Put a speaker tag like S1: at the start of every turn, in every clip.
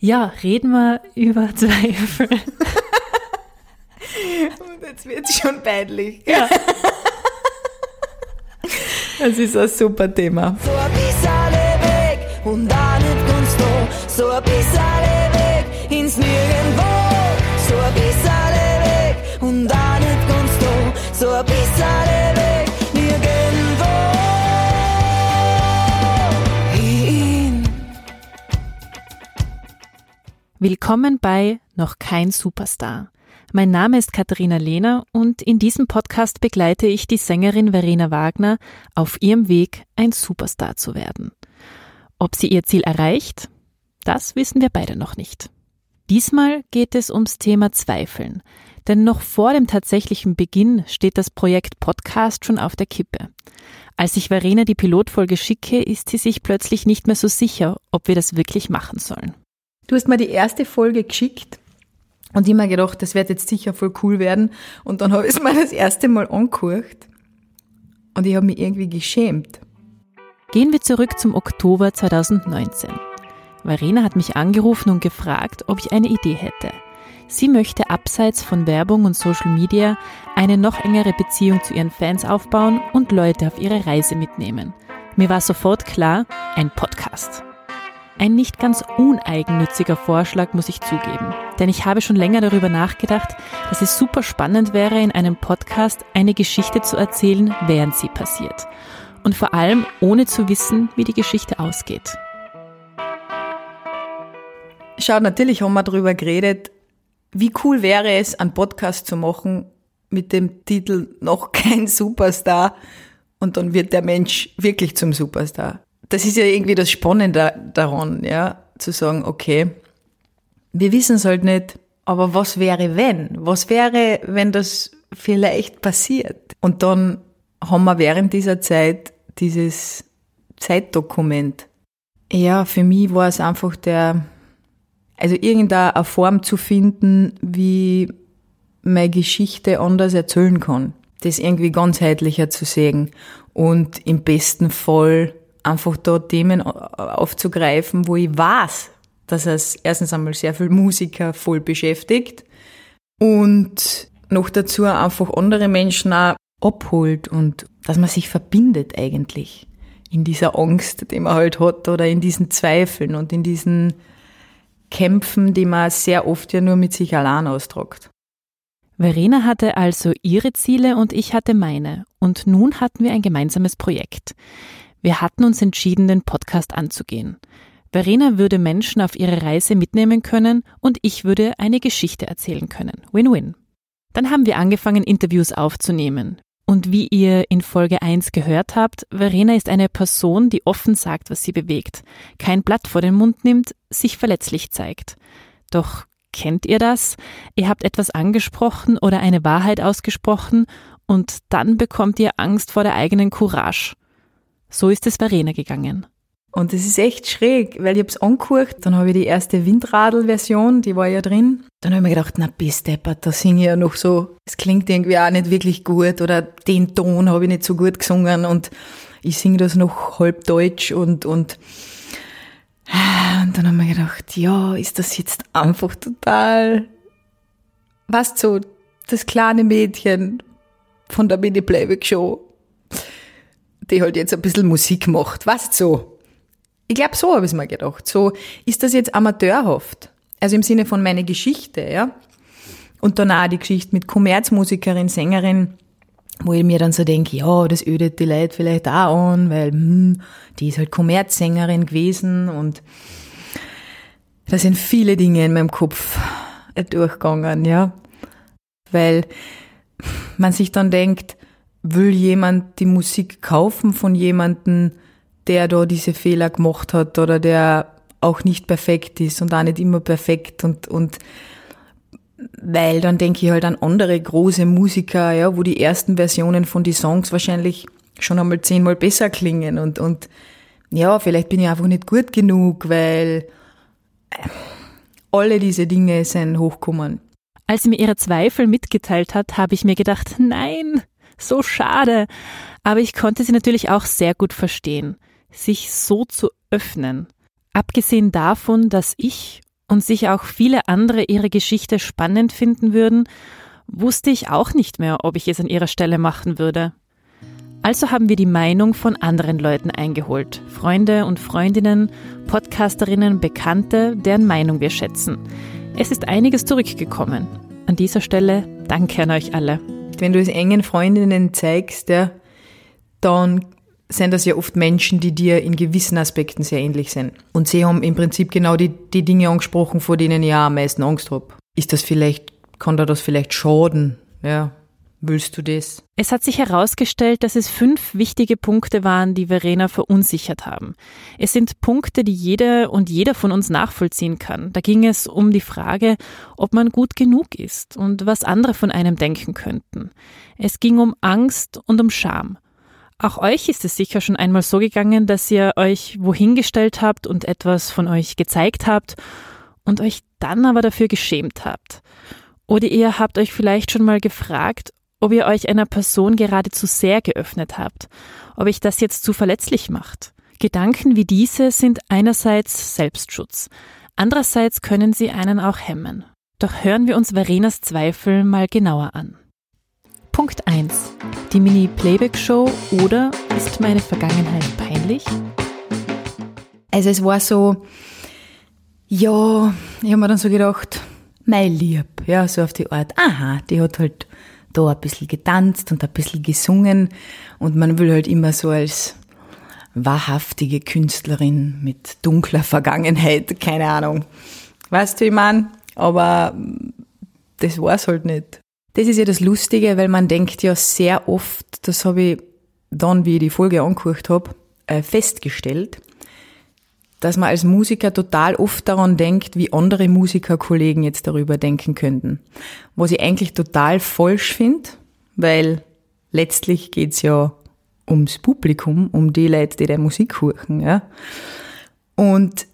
S1: Ja, reden wir über Zweifel.
S2: Und jetzt wird es schon peinlich.
S1: Ja.
S2: Das ist ein super Thema.
S3: So ein bisschen weg und auch nicht ganz da. So ein bisschen weg ins Nirgendwo. So ein bisschen weg und auch nicht ganz da. So ein bisschen weg
S1: Willkommen bei Noch kein Superstar. Mein Name ist Katharina Lehner und in diesem Podcast begleite ich die Sängerin Verena Wagner auf ihrem Weg, ein Superstar zu werden. Ob sie ihr Ziel erreicht, das wissen wir beide noch nicht. Diesmal geht es ums Thema Zweifeln, denn noch vor dem tatsächlichen Beginn steht das Projekt Podcast schon auf der Kippe. Als ich Verena die Pilotfolge schicke, ist sie sich plötzlich nicht mehr so sicher, ob wir das wirklich machen sollen.
S2: Du hast mir die erste Folge geschickt und ich mir gedacht, das wird jetzt sicher voll cool werden. Und dann habe ich es mir das erste Mal angeguckt und ich habe mich irgendwie geschämt.
S1: Gehen wir zurück zum Oktober 2019. Verena hat mich angerufen und gefragt, ob ich eine Idee hätte. Sie möchte abseits von Werbung und Social Media eine noch engere Beziehung zu ihren Fans aufbauen und Leute auf ihre Reise mitnehmen. Mir war sofort klar, ein Podcast. Ein nicht ganz uneigennütziger Vorschlag, muss ich zugeben. Denn ich habe schon länger darüber nachgedacht, dass es super spannend wäre, in einem Podcast eine Geschichte zu erzählen, während sie passiert. Und vor allem ohne zu wissen, wie die Geschichte ausgeht.
S2: Schau, natürlich haben wir darüber geredet, wie cool wäre es, einen Podcast zu machen mit dem Titel Noch kein Superstar und dann wird der Mensch wirklich zum Superstar. Das ist ja irgendwie das Spannende daran, ja, zu sagen, okay, wir wissen es halt nicht, aber was wäre wenn? Was wäre, wenn das vielleicht passiert? Und dann haben wir während dieser Zeit dieses Zeitdokument. Ja, für mich war es einfach der, also irgendeine Form zu finden, wie meine Geschichte anders erzählen kann. Das irgendwie ganzheitlicher zu sehen und im besten Fall einfach da Themen aufzugreifen, wo ich weiß, dass es erstens einmal sehr viel Musiker voll beschäftigt und noch dazu einfach andere Menschen auch abholt und dass man sich verbindet eigentlich in dieser Angst, die man halt hat oder in diesen Zweifeln und in diesen Kämpfen, die man sehr oft ja nur mit sich allein austragt.
S1: Verena hatte also ihre Ziele und ich hatte meine. Und nun hatten wir ein gemeinsames Projekt. Wir hatten uns entschieden, den Podcast anzugehen. Verena würde Menschen auf ihre Reise mitnehmen können und ich würde eine Geschichte erzählen können. Win-win. Dann haben wir angefangen, Interviews aufzunehmen. Und wie ihr in Folge 1 gehört habt, Verena ist eine Person, die offen sagt, was sie bewegt, kein Blatt vor den Mund nimmt, sich verletzlich zeigt. Doch kennt ihr das? Ihr habt etwas angesprochen oder eine Wahrheit ausgesprochen und dann bekommt ihr Angst vor der eigenen Courage. So ist es Verena gegangen.
S2: Und es ist echt schräg, weil ich hab's angeguckt, dann habe ich die erste Windradl-Version, die war ja drin. Dann habe ich mir gedacht, na bis deppert, da singe ich ja noch so, es klingt irgendwie auch nicht wirklich gut oder den Ton habe ich nicht so gut gesungen und ich singe das noch halb deutsch und, und, und dann habe ich mir gedacht, ja, ist das jetzt einfach total, was so, das kleine Mädchen von der Mini-Playback-Show, die halt jetzt ein bisschen Musik macht, was so. Ich glaube, so habe ich es mir gedacht. So, ist das jetzt amateurhaft? Also im Sinne von meine Geschichte, ja? Und dann auch die Geschichte mit Kommerzmusikerin, Sängerin, wo ich mir dann so denke, ja, das ödet die Leute vielleicht auch an, weil hm, die ist halt Kommerzsängerin gewesen und da sind viele Dinge in meinem Kopf durchgegangen, ja. Weil man sich dann denkt, will jemand die Musik kaufen von jemandem, der da diese Fehler gemacht hat oder der auch nicht perfekt ist und auch nicht immer perfekt und, und weil dann denke ich halt an andere große Musiker, ja, wo die ersten Versionen von die Songs wahrscheinlich schon einmal zehnmal besser klingen und, und ja, vielleicht bin ich einfach nicht gut genug, weil äh, alle diese Dinge sind hochkommen.
S1: Als sie mir ihre Zweifel mitgeteilt hat, habe ich mir gedacht, nein, so schade. Aber ich konnte sie natürlich auch sehr gut verstehen sich so zu öffnen. Abgesehen davon, dass ich und sicher auch viele andere ihre Geschichte spannend finden würden, wusste ich auch nicht mehr, ob ich es an ihrer Stelle machen würde. Also haben wir die Meinung von anderen Leuten eingeholt. Freunde und Freundinnen, Podcasterinnen, Bekannte, deren Meinung wir schätzen. Es ist einiges zurückgekommen. An dieser Stelle danke an euch alle.
S2: Wenn du es engen Freundinnen zeigst, ja, dann sind das ja oft Menschen, die dir in gewissen Aspekten sehr ähnlich sind. Und sie haben im Prinzip genau die, die Dinge angesprochen, vor denen ich am meisten Angst habe. Ist das vielleicht, kann da das vielleicht schaden? Ja, Willst du das?
S1: Es hat sich herausgestellt, dass es fünf wichtige Punkte waren, die Verena verunsichert haben. Es sind Punkte, die jede und jeder von uns nachvollziehen kann. Da ging es um die Frage, ob man gut genug ist und was andere von einem denken könnten. Es ging um Angst und um Scham. Auch euch ist es sicher schon einmal so gegangen, dass ihr euch wohin gestellt habt und etwas von euch gezeigt habt und euch dann aber dafür geschämt habt. Oder ihr habt euch vielleicht schon mal gefragt, ob ihr euch einer Person gerade zu sehr geöffnet habt, ob ich das jetzt zu verletzlich macht. Gedanken wie diese sind einerseits Selbstschutz, andererseits können sie einen auch hemmen. Doch hören wir uns Verenas Zweifel mal genauer an. Punkt 1. Die Mini-Playback-Show oder ist meine Vergangenheit peinlich?
S2: Also es war so, ja, ich habe mir dann so gedacht, mein Lieb, ja, so auf die Art, aha, die hat halt da ein bisschen getanzt und ein bisschen gesungen und man will halt immer so als wahrhaftige Künstlerin mit dunkler Vergangenheit, keine Ahnung. Weißt du, ich mein? Aber das war's halt nicht. Das ist ja das Lustige, weil man denkt ja sehr oft, das habe ich dann, wie ich die Folge angeguckt habe, äh, festgestellt, dass man als Musiker total oft daran denkt, wie andere Musikerkollegen jetzt darüber denken könnten. Was ich eigentlich total falsch finde, weil letztlich geht's ja ums Publikum, um die Leute, die der Musik hören, ja. Und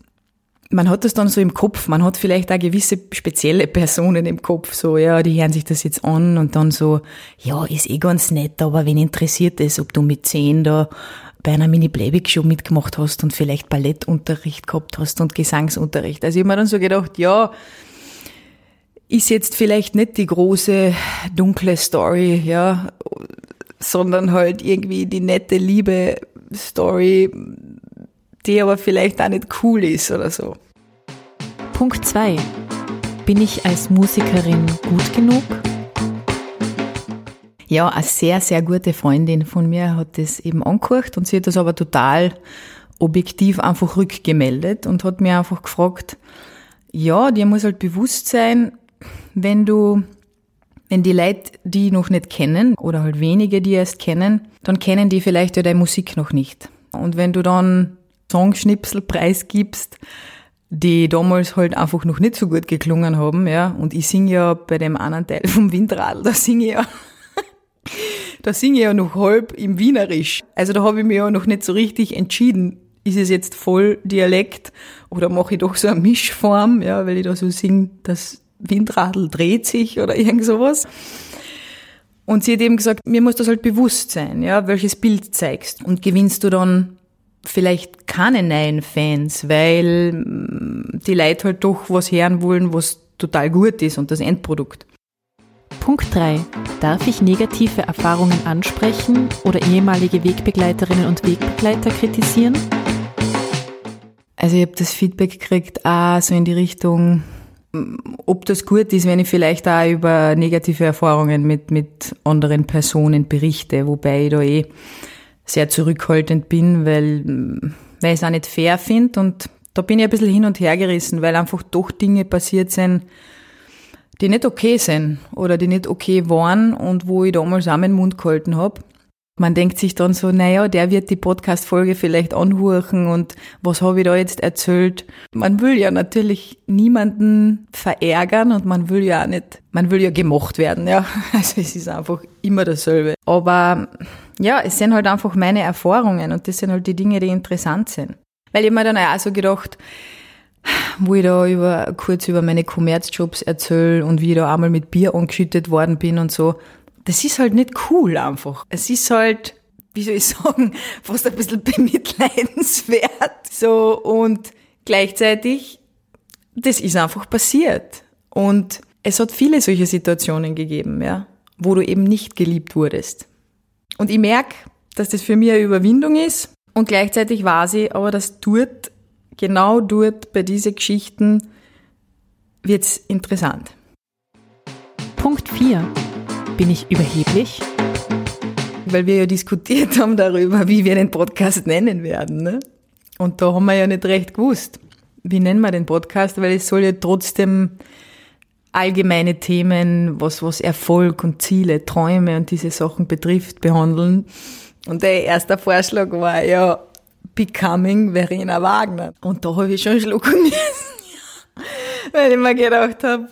S2: man hat das dann so im Kopf, man hat vielleicht auch gewisse spezielle Personen im Kopf, so, ja, die hören sich das jetzt an und dann so, ja, ist eh ganz nett, aber wen interessiert es, ob du mit zehn da bei einer Mini-Playback-Show mitgemacht hast und vielleicht Ballettunterricht gehabt hast und Gesangsunterricht. Also ich habe mir dann so gedacht, ja, ist jetzt vielleicht nicht die große dunkle Story, ja, sondern halt irgendwie die nette Liebe Story, die aber vielleicht auch nicht cool ist oder so.
S1: Punkt 2. Bin ich als Musikerin gut genug?
S2: Ja, eine sehr, sehr gute Freundin von mir hat das eben angehört und sie hat das aber total objektiv einfach rückgemeldet und hat mir einfach gefragt, ja, dir muss halt bewusst sein, wenn du, wenn die Leute die noch nicht kennen oder halt wenige die erst kennen, dann kennen die vielleicht ja deine Musik noch nicht. Und wenn du dann Songschnipsel preisgibst, die damals halt einfach noch nicht so gut geklungen haben, ja, und ich singe ja bei dem anderen Teil vom Windradl, da singe ich ja da singe ich ja noch halb im Wienerisch. Also da habe ich mich ja noch nicht so richtig entschieden, ist es jetzt voll Dialekt oder mache ich doch so eine Mischform, ja, weil ich da so singe, das Windradl dreht sich oder irgend sowas. Und sie hat eben gesagt, mir muss das halt bewusst sein, ja, welches Bild zeigst. Und gewinnst du dann vielleicht keine neuen Fans, weil mm, die Leute halt doch was hören wollen, was total gut ist und das Endprodukt.
S1: Punkt 3. Darf ich negative Erfahrungen ansprechen oder ehemalige Wegbegleiterinnen und Wegbegleiter kritisieren?
S2: Also ich habe das Feedback gekriegt, auch so in die Richtung, ob das gut ist, wenn ich vielleicht auch über negative Erfahrungen mit, mit anderen Personen berichte, wobei ich da eh sehr zurückhaltend bin, weil, weil ich es auch nicht fair finde und da bin ich ein bisschen hin und her gerissen, weil einfach doch Dinge passiert sind, die nicht okay sind oder die nicht okay waren und wo ich damals auch meinen Mund gehalten habe. Man denkt sich dann so, naja, der wird die Podcast-Folge vielleicht anhören und was habe ich da jetzt erzählt? Man will ja natürlich niemanden verärgern und man will ja auch nicht, man will ja gemocht werden, ja. Also es ist einfach immer dasselbe. Aber ja, es sind halt einfach meine Erfahrungen und das sind halt die Dinge, die interessant sind. Weil ich mir dann auch so gedacht, wo ich da über, kurz über meine Kommerzjobs erzähle und wie ich da einmal mit Bier angeschüttet worden bin und so. Das ist halt nicht cool einfach. Es ist halt, wie soll ich sagen, fast ein bisschen bemitleidenswert. So, und gleichzeitig das ist einfach passiert. Und es hat viele solche Situationen gegeben, ja, wo du eben nicht geliebt wurdest. Und ich merke, dass das für mich eine Überwindung ist. Und gleichzeitig weiß ich aber, dass dort, genau dort bei diesen Geschichten, wird's interessant.
S1: Punkt 4. Bin ich überheblich?
S2: Weil wir ja diskutiert haben darüber, wie wir den Podcast nennen werden. Ne? Und da haben wir ja nicht recht gewusst. Wie nennen wir den Podcast? Weil es soll ja trotzdem allgemeine Themen, was, was Erfolg und Ziele, Träume und diese Sachen betrifft, behandeln. Und der erste Vorschlag war ja Becoming Verena Wagner. Und da habe ich schon schlucken müssen. Weil ich mir gedacht habe,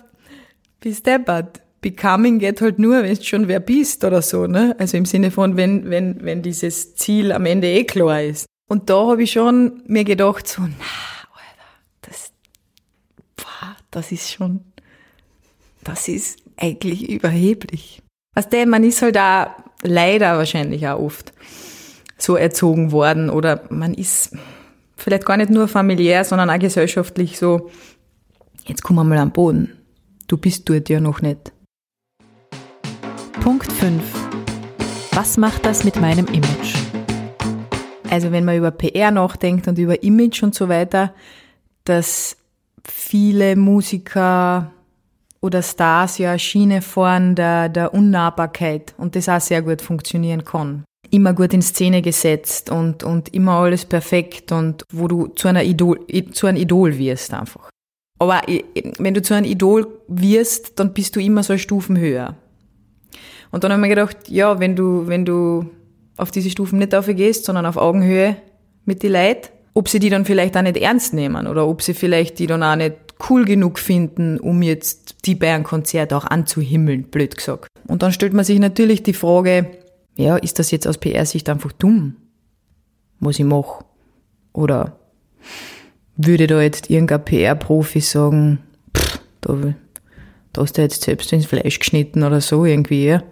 S2: bist deppert. Becoming geht halt nur, wenn du schon wer bist oder so, ne? Also im Sinne von, wenn, wenn, wenn dieses Ziel am Ende eh klar ist. Und da habe ich schon mir gedacht, so, na, Alter, das, boah, das ist schon, das ist eigentlich überheblich. Weißt du, man ist halt auch leider wahrscheinlich auch oft so erzogen worden oder man ist vielleicht gar nicht nur familiär, sondern auch gesellschaftlich so, jetzt komm mal am Boden. Du bist dort ja noch nicht.
S1: Punkt 5. Was macht das mit meinem Image?
S2: Also wenn man über PR nachdenkt und über Image und so weiter, dass viele Musiker oder Stars ja Schiene fahren der, der Unnahbarkeit und das auch sehr gut funktionieren kann. Immer gut in Szene gesetzt und, und immer alles perfekt und wo du zu einer Idol, zu einem Idol wirst einfach. Aber wenn du zu einem Idol wirst, dann bist du immer so Stufen höher. Und dann haben wir gedacht, ja, wenn du, wenn du auf diese Stufen nicht gehst, sondern auf Augenhöhe mit die Leid, ob sie die dann vielleicht auch nicht ernst nehmen oder ob sie vielleicht die dann auch nicht cool genug finden, um jetzt die Bayern-Konzerte auch anzuhimmeln, blöd gesagt. Und dann stellt man sich natürlich die Frage, ja, ist das jetzt aus PR-Sicht einfach dumm, was ich mache? Oder würde da jetzt irgendein PR-Profi sagen, pff, da, da hast du jetzt selbst ins Fleisch geschnitten oder so irgendwie, ja?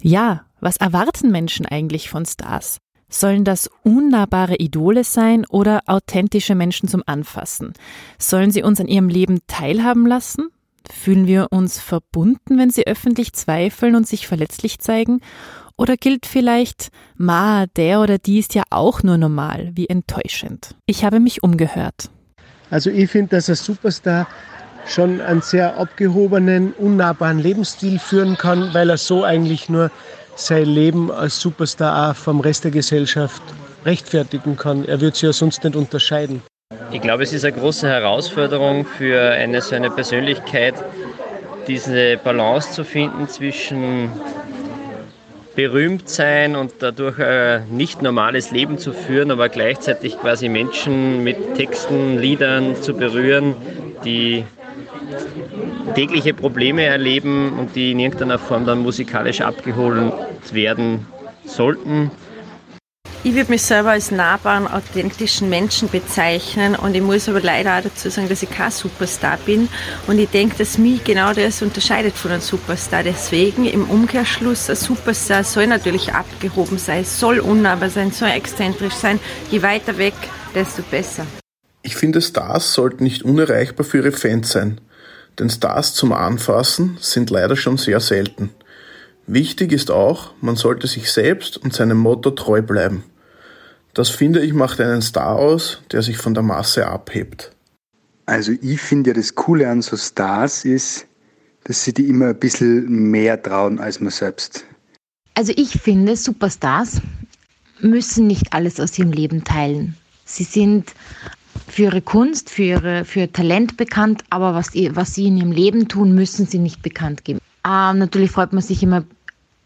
S1: Ja, was erwarten Menschen eigentlich von Stars? Sollen das unnahbare Idole sein oder authentische Menschen zum Anfassen? Sollen sie uns an ihrem Leben teilhaben lassen? Fühlen wir uns verbunden, wenn sie öffentlich zweifeln und sich verletzlich zeigen? Oder gilt vielleicht, ma, der oder die ist ja auch nur normal, wie enttäuschend? Ich habe mich umgehört.
S4: Also ich finde, dass ein Superstar schon einen sehr abgehobenen, unnahbaren Lebensstil führen kann, weil er so eigentlich nur sein Leben als Superstar auch vom Rest der Gesellschaft rechtfertigen kann. Er wird sich ja sonst nicht unterscheiden.
S5: Ich glaube, es ist eine große Herausforderung für eine so eine Persönlichkeit, diese Balance zu finden zwischen berühmt sein und dadurch ein nicht normales Leben zu führen, aber gleichzeitig quasi Menschen mit Texten, Liedern zu berühren, die tägliche Probleme erleben und die in irgendeiner Form dann musikalisch abgeholt werden sollten.
S6: Ich würde mich selber als nahbaren, authentischen Menschen bezeichnen und ich muss aber leider auch dazu sagen, dass ich kein Superstar bin und ich denke, dass mich genau das unterscheidet von einem Superstar. Deswegen im Umkehrschluss, ein Superstar soll natürlich abgehoben sein, soll unnahbar sein, soll exzentrisch sein. Je weiter weg, desto besser.
S7: Ich finde, Stars sollten nicht unerreichbar für ihre Fans sein. Denn Stars zum Anfassen sind leider schon sehr selten. Wichtig ist auch, man sollte sich selbst und seinem Motto treu bleiben. Das finde ich macht einen Star aus, der sich von der Masse abhebt.
S8: Also ich finde ja das Coole an so Stars ist, dass sie die immer ein bisschen mehr trauen als man selbst.
S9: Also ich finde, Superstars müssen nicht alles aus ihrem Leben teilen. Sie sind für ihre Kunst, für, ihre, für ihr Talent bekannt, aber was, was sie in ihrem Leben tun, müssen sie nicht bekannt geben. Ähm, natürlich freut man sich immer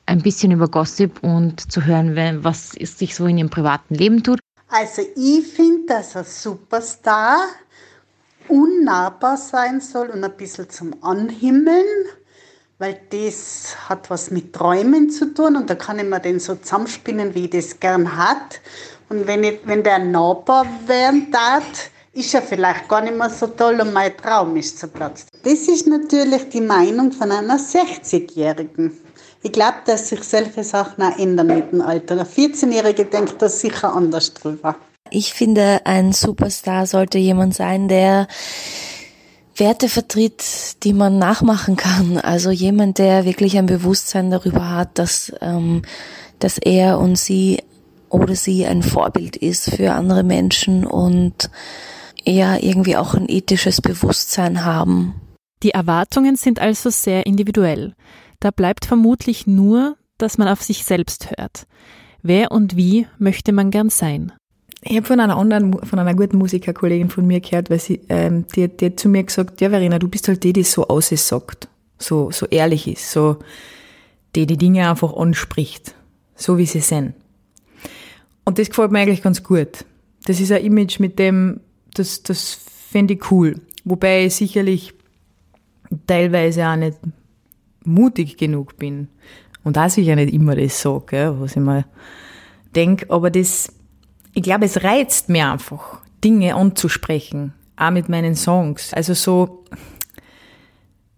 S9: ein bisschen über Gossip und zu hören, was sich so in ihrem privaten Leben tut.
S10: Also ich finde, dass ein Superstar unnahbar sein soll und ein bisschen zum Anhimmeln, weil das hat was mit Träumen zu tun und da kann ich mir den so zusammenspinnen, wie ich das gern hat. Und wenn, ich, wenn der nahbar werden darf, ist er vielleicht gar nicht mehr so toll und mein Traum ist zerplatzt. Das ist natürlich die Meinung von einer 60-Jährigen. Ich glaube, dass sich solche Sachen auch ändern mit dem Alter. Eine 14-Jährige denkt da sicher anders drüber.
S11: Ich finde, ein Superstar sollte jemand sein, der Werte vertritt, die man nachmachen kann. Also jemand, der wirklich ein Bewusstsein darüber hat, dass, ähm, dass er und sie oder sie ein Vorbild ist für andere Menschen und eher irgendwie auch ein ethisches Bewusstsein haben.
S1: Die Erwartungen sind also sehr individuell. Da bleibt vermutlich nur, dass man auf sich selbst hört. Wer und wie möchte man gern sein?
S2: Ich habe von einer anderen, von einer guten Musikerkollegin von mir gehört, weil sie, ähm, die, die hat zu mir gesagt, ja Verena, du bist halt die, die so aussagt, so, so ehrlich ist, so, die die Dinge einfach anspricht, so wie sie sind. Und das gefällt mir eigentlich ganz gut. Das ist ein Image, mit dem, das, das finde ich cool. Wobei ich sicherlich teilweise auch nicht mutig genug bin. Und auch sicher nicht immer das sage, was ich mal denke. Aber das, ich glaube, es reizt mir einfach, Dinge anzusprechen. Auch mit meinen Songs. Also so,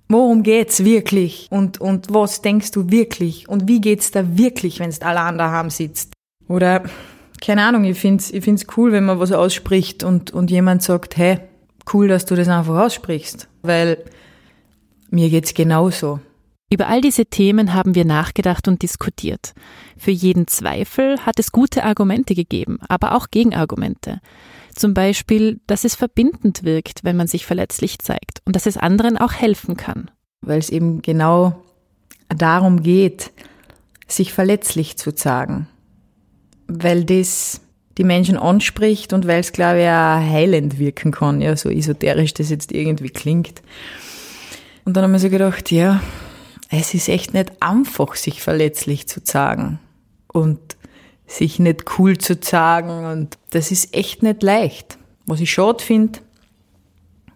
S2: worum geht's wirklich? Und, und was denkst du wirklich? Und wie geht's da wirklich, wenn du allein daheim sitzt? Oder, keine Ahnung, ich find's, ich find's cool, wenn man was ausspricht und, und jemand sagt, hey, cool, dass du das einfach aussprichst. Weil mir geht's genauso.
S1: Über all diese Themen haben wir nachgedacht und diskutiert. Für jeden Zweifel hat es gute Argumente gegeben, aber auch Gegenargumente. Zum Beispiel, dass es verbindend wirkt, wenn man sich verletzlich zeigt und dass es anderen auch helfen kann.
S2: Weil es eben genau darum geht, sich verletzlich zu zeigen. Weil das die Menschen anspricht und weil es, glaube ich, auch heilend wirken kann, ja, so esoterisch das jetzt irgendwie klingt. Und dann haben wir so gedacht, ja, es ist echt nicht einfach, sich verletzlich zu zeigen und sich nicht cool zu zeigen und das ist echt nicht leicht. Was ich schade finde,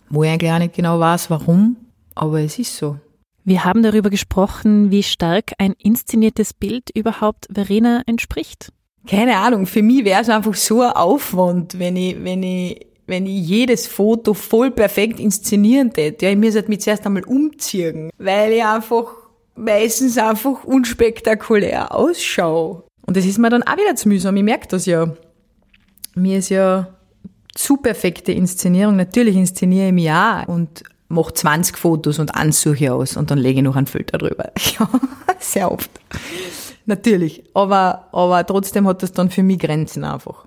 S2: wo ich eigentlich auch nicht genau weiß, warum, aber es ist so.
S1: Wir haben darüber gesprochen, wie stark ein inszeniertes Bild überhaupt Verena entspricht.
S2: Keine Ahnung, für mich wäre es einfach so ein Aufwand, wenn ich, wenn ich wenn ich jedes Foto voll perfekt inszenieren täte. Ja, ich muss halt mich zuerst einmal umziehen, weil ich einfach meistens einfach unspektakulär ausschaue. Und das ist mir dann auch wieder zu mühsam. Ich merke das ja. Mir ist ja zu perfekte Inszenierung. Natürlich inszeniere ich mich auch und mache 20 Fotos und Ansuche aus und dann lege ich noch einen Filter drüber. Ja, sehr oft. Natürlich. Aber, aber trotzdem hat das dann für mich Grenzen einfach.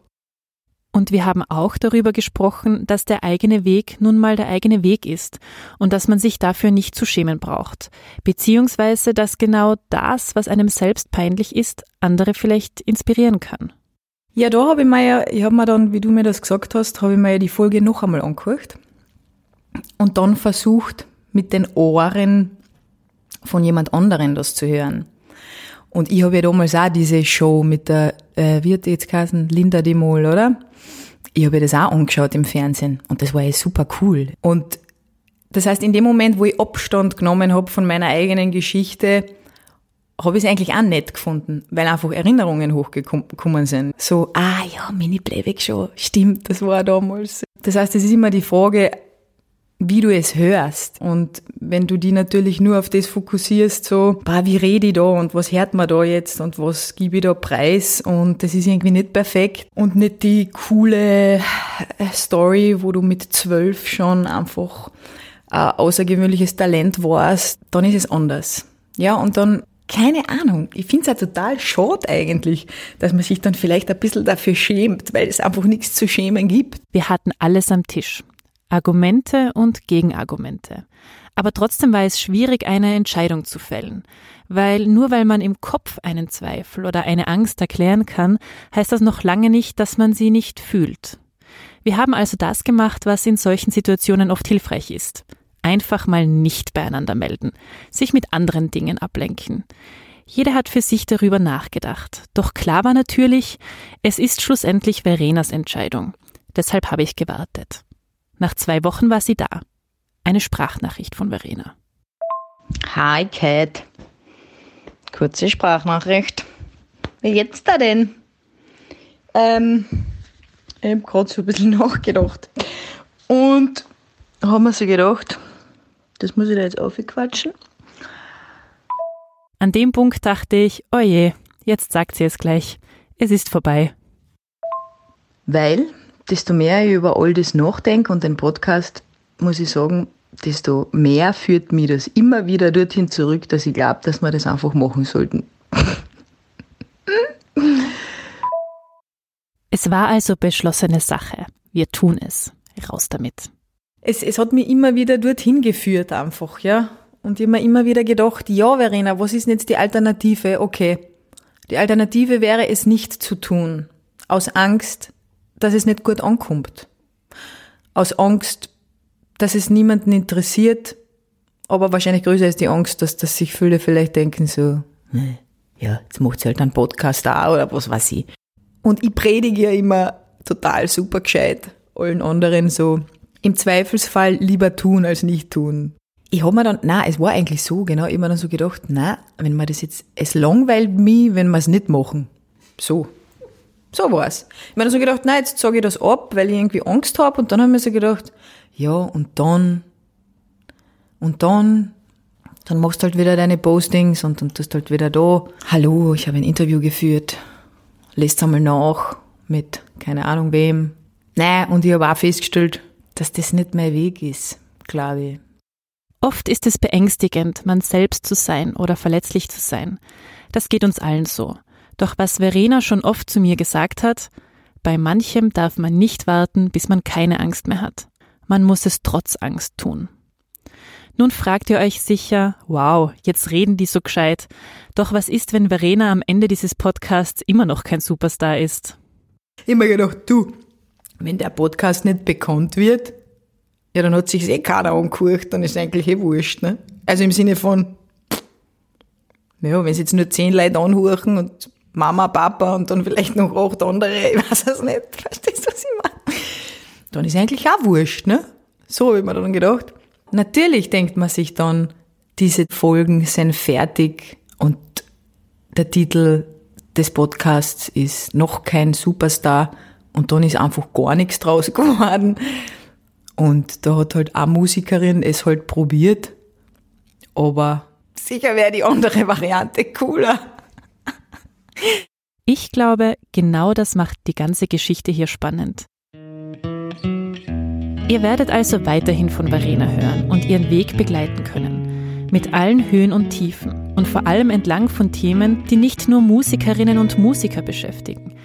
S1: Und wir haben auch darüber gesprochen, dass der eigene Weg nun mal der eigene Weg ist und dass man sich dafür nicht zu schämen braucht, beziehungsweise dass genau das, was einem selbst peinlich ist, andere vielleicht inspirieren kann.
S2: Ja, da habe ich mir ja, ich habe mir dann, wie du mir das gesagt hast, habe ich mir ja die Folge noch einmal angehört und dann versucht, mit den Ohren von jemand anderen das zu hören. Und ich habe ja damals auch diese Show mit der, äh, wie hat die jetzt geheißen, Linda de Mol, oder? Ich habe das auch angeschaut im Fernsehen und das war ja super cool. Und das heißt, in dem Moment, wo ich Abstand genommen habe von meiner eigenen Geschichte, habe ich es eigentlich auch nett gefunden, weil einfach Erinnerungen hochgekommen sind. So, ah ja, Mini-Playback-Show, stimmt, das war damals. Das heißt, es ist immer die Frage, wie du es hörst. Und wenn du die natürlich nur auf das fokussierst, so, bah, wie rede ich da und was hört man da jetzt und was gebe ich da preis und das ist irgendwie nicht perfekt und nicht die coole äh, Story, wo du mit zwölf schon einfach ein außergewöhnliches Talent warst, dann ist es anders. Ja, und dann keine Ahnung. Ich finde es ja total schade eigentlich, dass man sich dann vielleicht ein bisschen dafür schämt, weil es einfach nichts zu schämen gibt.
S1: Wir hatten alles am Tisch. Argumente und Gegenargumente. Aber trotzdem war es schwierig, eine Entscheidung zu fällen, weil nur weil man im Kopf einen Zweifel oder eine Angst erklären kann, heißt das noch lange nicht, dass man sie nicht fühlt. Wir haben also das gemacht, was in solchen Situationen oft hilfreich ist. Einfach mal nicht beieinander melden, sich mit anderen Dingen ablenken. Jeder hat für sich darüber nachgedacht. Doch klar war natürlich, es ist schlussendlich Verenas Entscheidung. Deshalb habe ich gewartet. Nach zwei Wochen war sie da. Eine Sprachnachricht von Verena.
S12: Hi Kat. Kurze Sprachnachricht. Wie geht's da denn? Ähm, ich habe gerade so ein bisschen nachgedacht. Und haben wir so gedacht, das muss ich da jetzt aufquatschen.
S1: An dem Punkt dachte ich, oh je, jetzt sagt sie es gleich. Es ist vorbei.
S12: Weil desto mehr ich über all das nachdenke und den Podcast, muss ich sagen,
S2: desto mehr führt mich das immer wieder dorthin zurück, dass ich glaube, dass wir das einfach machen sollten.
S1: Es war also beschlossene Sache. Wir tun es. Raus damit.
S2: Es, es hat mich immer wieder dorthin geführt, einfach, ja. Und ich habe mir immer wieder gedacht, ja, Verena, was ist denn jetzt die Alternative? Okay. Die Alternative wäre es nicht zu tun. Aus Angst, dass es nicht gut ankommt. Aus Angst, dass es niemanden interessiert. Aber wahrscheinlich größer ist die Angst, dass, dass sich viele vielleicht denken so, ja, jetzt macht sie halt einen Podcast auch oder was weiß ich. Und ich predige ja immer total super gescheit allen anderen so, im Zweifelsfall lieber tun als nicht tun. Ich hab mir dann, na, es war eigentlich so, genau, mir dann so gedacht, na, wenn man das jetzt, es langweilt mich, wenn wir es nicht machen. So. So war's. Ich dann so gedacht, na, jetzt sage ich das ab, weil ich irgendwie Angst hab und dann hab ich mir so gedacht, ja, und dann, und dann, dann machst du halt wieder deine Postings und dann tust halt wieder da, hallo, ich habe ein Interview geführt, lest einmal nach mit keine Ahnung wem. Nein, und ich habe auch festgestellt, dass das nicht mein Weg ist, glaube ich.
S1: Oft ist es beängstigend, man selbst zu sein oder verletzlich zu sein. Das geht uns allen so. Doch was Verena schon oft zu mir gesagt hat, bei manchem darf man nicht warten, bis man keine Angst mehr hat. Man muss es trotz Angst tun. Nun fragt ihr euch sicher, wow, jetzt reden die so gescheit. Doch was ist, wenn Verena am Ende dieses Podcasts immer noch kein Superstar ist?
S2: Immer gedacht, du, wenn der Podcast nicht bekannt wird, ja, dann hat sich's eh keiner angehört, dann ist eigentlich eh wurscht, ne? Also im Sinne von, ja, wenn sie jetzt nur zehn Leute anhören und Mama, Papa und dann vielleicht noch acht andere, ich weiß es nicht, verstehst du, was ich meine? Dann ist eigentlich auch wurscht, ne? So habe ich mir dann gedacht. Natürlich denkt man sich dann, diese Folgen sind fertig und der Titel des Podcasts ist noch kein Superstar und dann ist einfach gar nichts draus geworden. Und da hat halt eine Musikerin es halt probiert, aber sicher wäre die andere Variante cooler.
S1: Ich glaube, genau das macht die ganze Geschichte hier spannend. Ihr werdet also weiterhin von Verena hören und ihren Weg begleiten können. Mit allen Höhen und Tiefen und vor allem entlang von Themen, die nicht nur Musikerinnen und Musiker beschäftigen.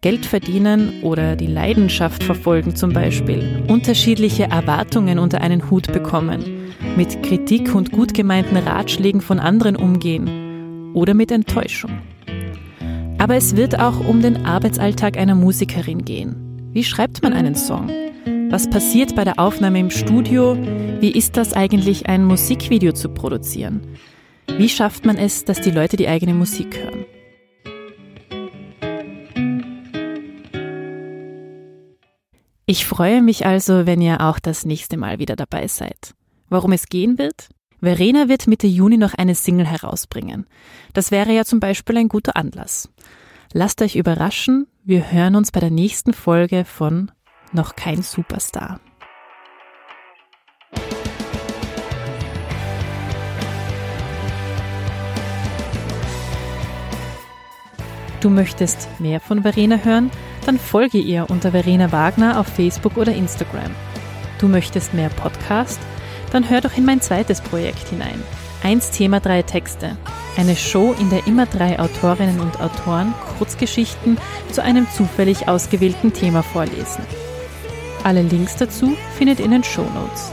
S1: Geld verdienen oder die Leidenschaft verfolgen zum Beispiel, unterschiedliche Erwartungen unter einen Hut bekommen, mit Kritik und gut gemeinten Ratschlägen von anderen umgehen oder mit Enttäuschung. Aber es wird auch um den Arbeitsalltag einer Musikerin gehen. Wie schreibt man einen Song? Was passiert bei der Aufnahme im Studio? Wie ist das eigentlich, ein Musikvideo zu produzieren? Wie schafft man es, dass die Leute die eigene Musik hören? Ich freue mich also, wenn ihr auch das nächste Mal wieder dabei seid. Worum es gehen wird? Verena wird Mitte Juni noch eine Single herausbringen. Das wäre ja zum Beispiel ein guter Anlass. Lasst euch überraschen, wir hören uns bei der nächsten Folge von Noch kein Superstar. Du möchtest mehr von Verena hören? Dann folge ihr unter Verena Wagner auf Facebook oder Instagram. Du möchtest mehr Podcast? Dann hör doch in mein zweites Projekt hinein. Eins Thema, drei Texte. Eine Show, in der immer drei Autorinnen und Autoren Kurzgeschichten zu einem zufällig ausgewählten Thema vorlesen. Alle Links dazu findet ihr in den Show Notes.